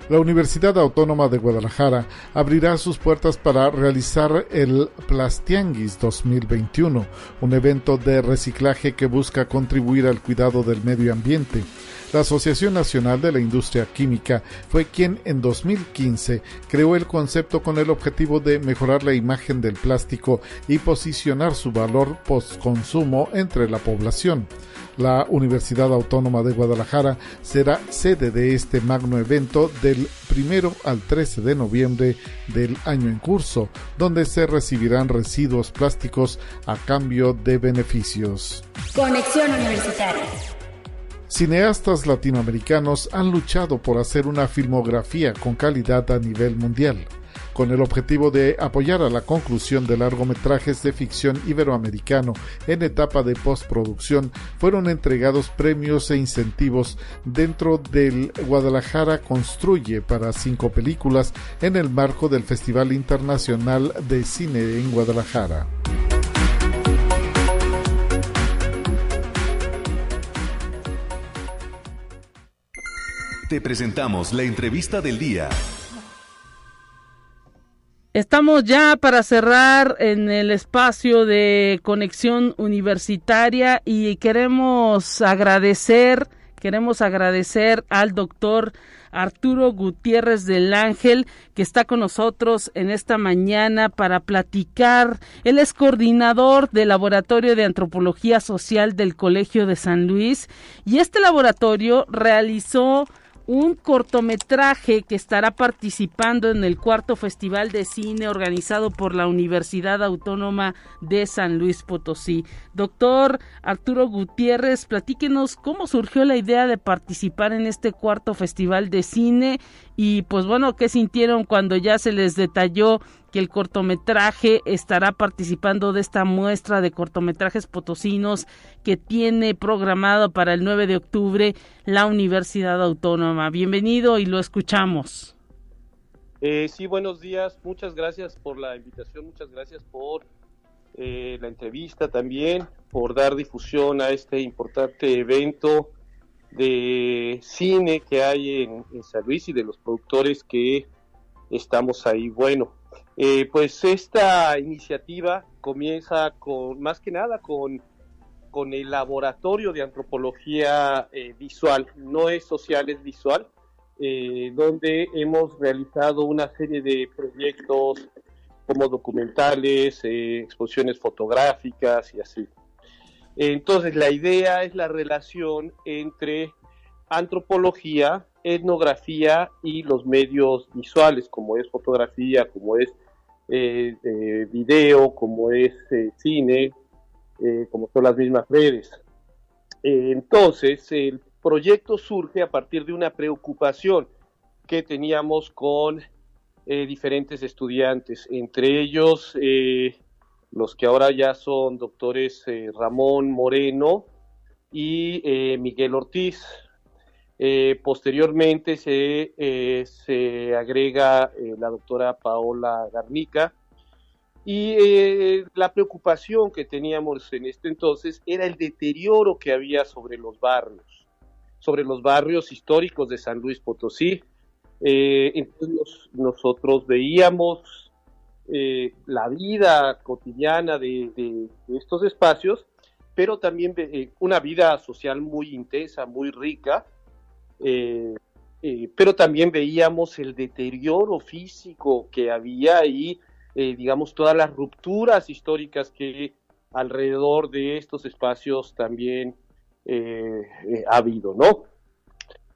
la Universidad Autónoma de Guadalajara abrirá sus puertas para realizar el Plastianguis 2021, un evento de reciclaje que busca contribuir al cuidado del medio ambiente. La Asociación Nacional de la Industria Química fue quien en 2015 creó el concepto con el objetivo de mejorar la imagen del plástico y posicionar su valor postconsumo entre la población. La Universidad Autónoma de Guadalajara será sede de este magno evento del primero al 13 de noviembre del año en curso, donde se recibirán residuos plásticos a cambio de beneficios. Conexión Universitaria. Cineastas latinoamericanos han luchado por hacer una filmografía con calidad a nivel mundial con el objetivo de apoyar a la conclusión de largometrajes de ficción iberoamericano en etapa de postproducción, fueron entregados premios e incentivos dentro del Guadalajara Construye para cinco películas en el marco del Festival Internacional de Cine en Guadalajara. Te presentamos la entrevista del día. Estamos ya para cerrar en el espacio de conexión universitaria y queremos agradecer, queremos agradecer al doctor Arturo Gutiérrez del Ángel, que está con nosotros en esta mañana para platicar. Él es coordinador del Laboratorio de Antropología Social del Colegio de San Luis y este laboratorio realizó un cortometraje que estará participando en el cuarto Festival de Cine organizado por la Universidad Autónoma de San Luis Potosí. Doctor Arturo Gutiérrez, platíquenos cómo surgió la idea de participar en este cuarto Festival de Cine y pues bueno, ¿qué sintieron cuando ya se les detalló que el cortometraje estará participando de esta muestra de cortometrajes potosinos que tiene programado para el 9 de octubre la Universidad Autónoma. Bienvenido y lo escuchamos. Eh, sí, buenos días. Muchas gracias por la invitación, muchas gracias por eh, la entrevista también, por dar difusión a este importante evento de cine que hay en, San Luis y de los productores que estamos ahí. Bueno, eh, pues esta iniciativa comienza con, más que nada, con, con el laboratorio de antropología eh, visual, no es social, es visual, eh, donde hemos realizado una serie de proyectos como documentales, exposiciones fotográficas y así. Entonces, la idea es la relación entre antropología, etnografía y los medios visuales, como es fotografía, como es eh, video, como es eh, cine, eh, como son las mismas redes. entonces, el proyecto surge a partir de una preocupación que teníamos con diferentes estudiantes, entre ellos los que ahora ya son doctores Ramón Moreno y Miguel Ortiz, eh, posteriormente se, eh, se agrega eh, la doctora Paola Garnica y la preocupación que teníamos en este entonces era el deterioro que había sobre los barrios, sobre los barrios históricos de San Luis Potosí. entonces nosotros veíamos la vida cotidiana de, estos espacios, pero también una vida social muy intensa, muy rica, eh, eh, pero también veíamos el deterioro físico que había y, eh, digamos, todas las rupturas históricas que alrededor de estos espacios también ha habido, ¿no?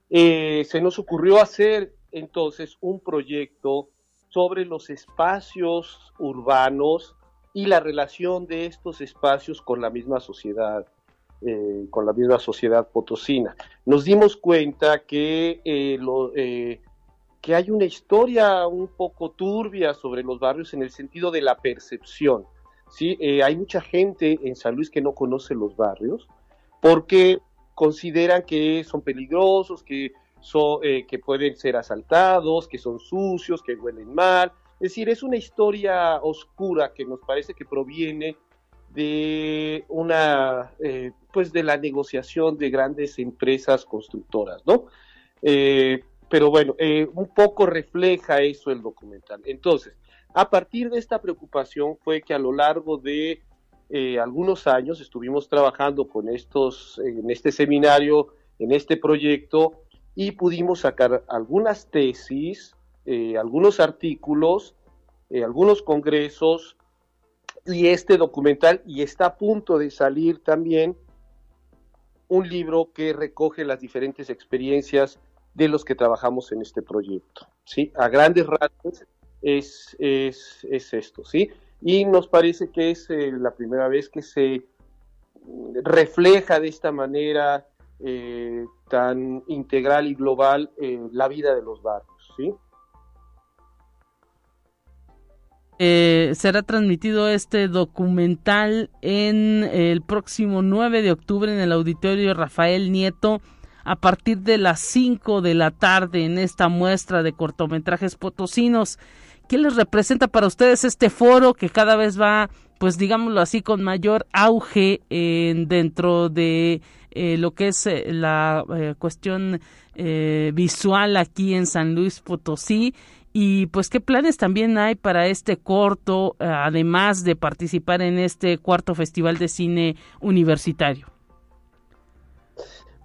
se nos ocurrió hacer entonces un proyecto sobre los espacios urbanos y la relación de estos espacios con la misma sociedad eh, con la misma sociedad potosina. Nos dimos cuenta que, eh, eh, que hay una historia un poco turbia sobre los barrios en el sentido de la percepción. ¿sí? hay mucha gente en San Luis que no conoce los barrios porque consideran que son peligrosos, que, son, que pueden ser asaltados, que son sucios, que huelen mal. Es decir, es una historia oscura que nos parece que proviene de una eh, pues de la negociación de grandes empresas constructoras, ¿no? Eh, pero bueno, eh, un poco refleja eso el documental. Entonces, a partir de esta preocupación fue que a lo largo de algunos años estuvimos trabajando con estos, en este seminario, en este proyecto, y pudimos sacar algunas tesis, algunos artículos, algunos congresos, y este documental, y está a punto de salir también un libro que recoge las diferentes experiencias de los que trabajamos en este proyecto. ¿sí? A grandes rasgos es, es, es esto, ¿sí? Y nos parece que es eh, la primera vez que se refleja de esta manera eh, tan integral y global eh, la vida de los barrios, ¿sí? Eh, será transmitido este documental en el próximo 9 de octubre en el auditorio Rafael Nieto a partir de las 5 de la tarde en esta muestra de cortometrajes potosinos. ¿Qué les representa para ustedes este foro que cada vez va, pues digámoslo así, con mayor auge dentro de eh, lo que es eh, la cuestión visual aquí en San Luis Potosí y pues qué planes también hay para este corto, eh, además de participar en este cuarto Festival de Cine Universitario.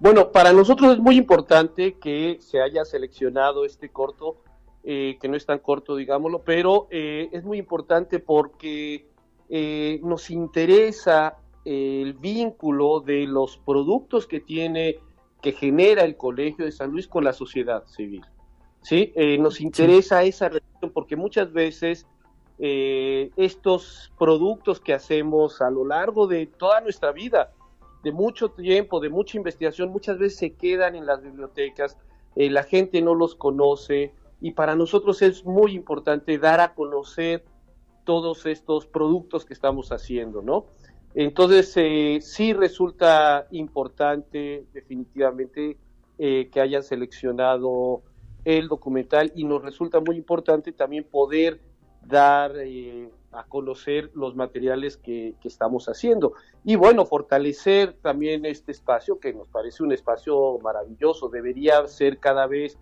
Bueno, para nosotros es muy importante que se haya seleccionado este corto, eh, que no es tan corto, digámoslo, pero eh, es muy importante porque nos interesa el vínculo de los productos que tiene que genera el Colegio de San Luis con la sociedad civil. ¿sí? Eh, nos interesa esa relación porque muchas veces eh, estos productos que hacemos a lo largo de toda nuestra vida, de mucho tiempo, de mucha investigación, muchas veces se quedan en las bibliotecas, eh, la gente no los conoce y para nosotros es muy importante dar a conocer todos estos productos que estamos haciendo, ¿no? Entonces, eh, sí resulta importante definitivamente eh, que hayan seleccionado el documental y nos resulta muy importante también poder dar eh, a conocer los materiales que, que, estamos haciendo. Y bueno, fortalecer también este espacio que nos parece un espacio maravilloso, debería ser cada vez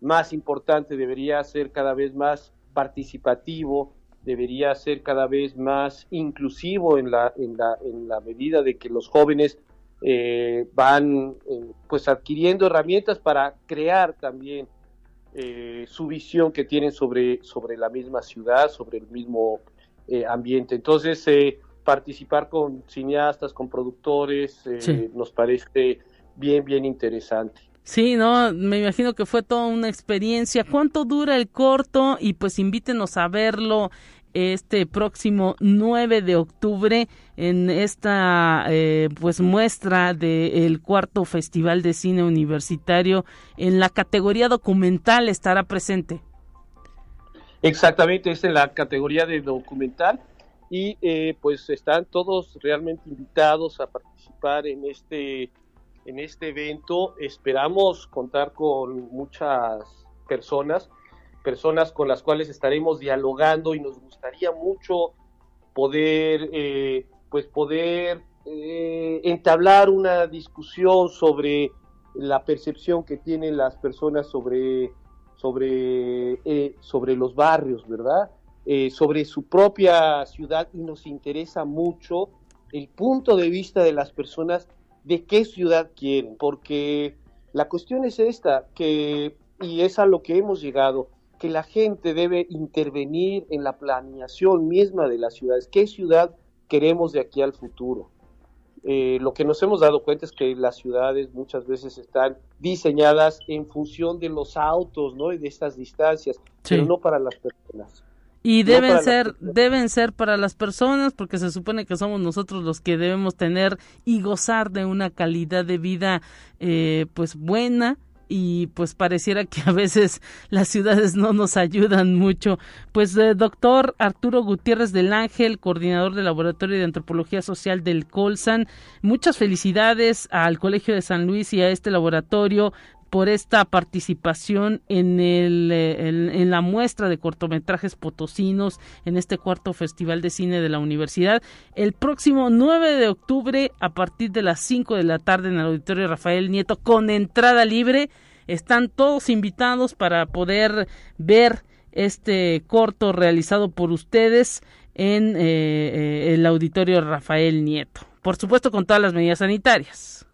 más importante, debería ser cada vez más participativo, debería ser cada vez más inclusivo en la, en la, en la medida de que los jóvenes eh, van eh, pues adquiriendo herramientas para crear también eh, su visión que tienen sobre, sobre la misma ciudad, sobre el mismo eh, ambiente. Entonces, eh, participar con cineastas, con productores, sí. nos parece bien, bien interesante. Sí, no, me imagino que fue toda una experiencia. ¿Cuánto dura el corto? Y pues invítenos a verlo este próximo 9 de octubre en esta eh, pues muestra del cuarto Festival de Cine Universitario en la categoría documental estará presente. Exactamente, es en la categoría de documental y eh, pues están todos realmente invitados a participar en este en este evento. Esperamos contar con muchas personas personas con las cuales estaremos dialogando y nos gustaría mucho poder, eh, pues poder eh, entablar una discusión sobre la percepción que tienen las personas sobre, sobre, eh, sobre los barrios, ¿verdad? Sobre su propia ciudad y nos interesa mucho el punto de vista de las personas de qué ciudad quieren, porque la cuestión es esta, que, y es a lo que hemos llegado, que la gente debe intervenir en la planeación misma de las ciudades. ¿Qué ciudad queremos de aquí al futuro? Eh, lo que nos hemos dado cuenta es que las ciudades muchas veces están diseñadas en función de los autos, ¿no? Y de estas distancias, sí. pero no para las personas. Y deben no ser, deben ser para las personas, porque se supone que somos nosotros los que debemos tener y gozar de una calidad de vida, eh, pues buena, y pues pareciera que a veces las ciudades no nos ayudan mucho. Pues eh, doctor Arturo Gutiérrez del Ángel, coordinador del Laboratorio de Antropología Social del Colsan, muchas felicidades al Colegio de San Luis y a este laboratorio por esta participación en, el, en, en, la muestra de cortometrajes potosinos en este cuarto Festival de Cine de la Universidad. El próximo 9 de octubre, a partir de las 5 de la tarde en el Auditorio Rafael Nieto, con entrada libre. Están todos invitados para poder ver este corto realizado por ustedes en eh, eh, el Auditorio Rafael Nieto. Por supuesto, con todas las medidas sanitarias.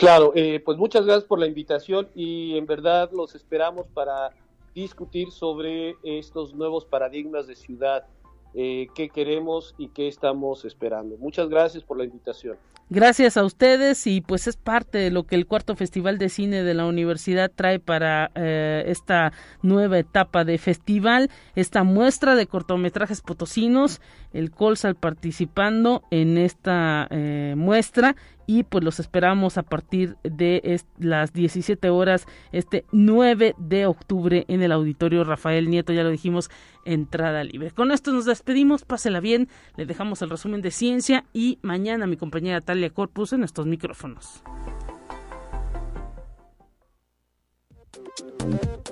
Claro, eh, pues muchas gracias por la invitación y en verdad los esperamos para discutir sobre estos nuevos paradigmas de ciudad, eh, qué queremos y qué estamos esperando. Muchas gracias por la invitación. Gracias a ustedes y pues es parte de lo que el cuarto Festival de Cine de la Universidad trae para eh, esta nueva etapa de festival, esta muestra de cortometrajes potosinos, el Colsal participando en esta eh, muestra y pues los esperamos a partir de las 17 horas este 9 de octubre en el auditorio Rafael Nieto, ya lo dijimos, entrada libre. Con esto nos despedimos, pásela bien, le dejamos el resumen de ciencia y mañana mi compañera Talia Corpus en estos micrófonos.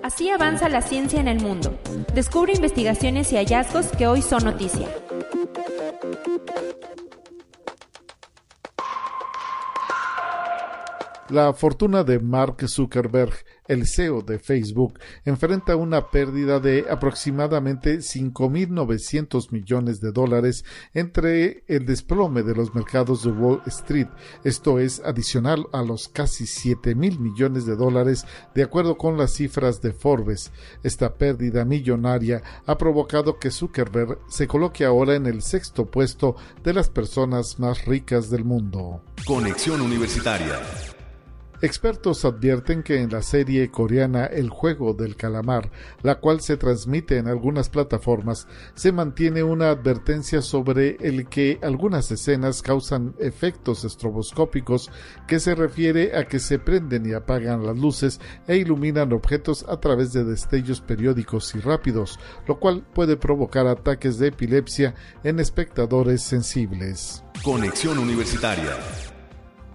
Así avanza la ciencia en el mundo. Descubre investigaciones y hallazgos que hoy son noticia. La fortuna de Mark Zuckerberg, el CEO de Facebook, enfrenta una pérdida de aproximadamente 5.900 millones de dólares entre el desplome de los mercados de Wall Street. Esto es adicional a los casi 7.000 millones de dólares de acuerdo con las cifras de Forbes. Esta pérdida millonaria ha provocado que Zuckerberg se coloque ahora en el sexto puesto de las personas más ricas del mundo. Conexión Universitaria Expertos advierten que en la serie coreana El juego del calamar, la cual se transmite en algunas plataformas, se mantiene una advertencia sobre el que algunas escenas causan efectos estroboscópicos que se refiere a que se prenden y apagan las luces e iluminan objetos a través de destellos periódicos y rápidos, lo cual puede provocar ataques de epilepsia en espectadores sensibles. Conexión Universitaria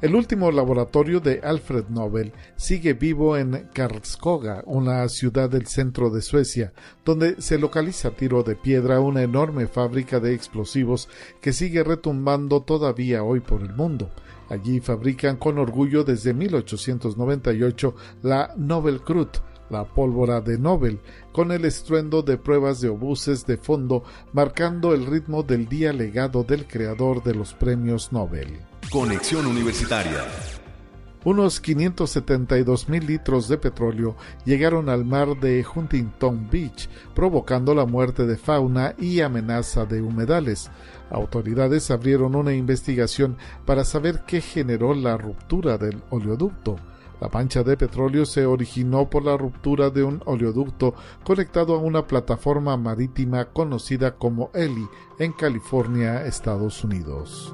el último laboratorio de Alfred Nobel sigue vivo en Karlskoga, una ciudad del centro de Suecia, donde se localiza tiro de piedra una enorme fábrica de explosivos que sigue retumbando todavía hoy por el mundo. Allí fabrican con orgullo desde 1898 la Nobel Krut, la pólvora de Nobel, con el estruendo de pruebas de obuses de fondo marcando el ritmo del día legado del creador de los premios Nobel. Conexión Universitaria. Unos 572 mil litros de petróleo llegaron al mar de Huntington Beach, provocando la muerte de fauna y amenaza de humedales. Autoridades abrieron una investigación para saber qué generó la ruptura del oleoducto. La mancha de petróleo se originó por la ruptura de un oleoducto conectado a una plataforma marítima conocida como Eli en California, Estados Unidos.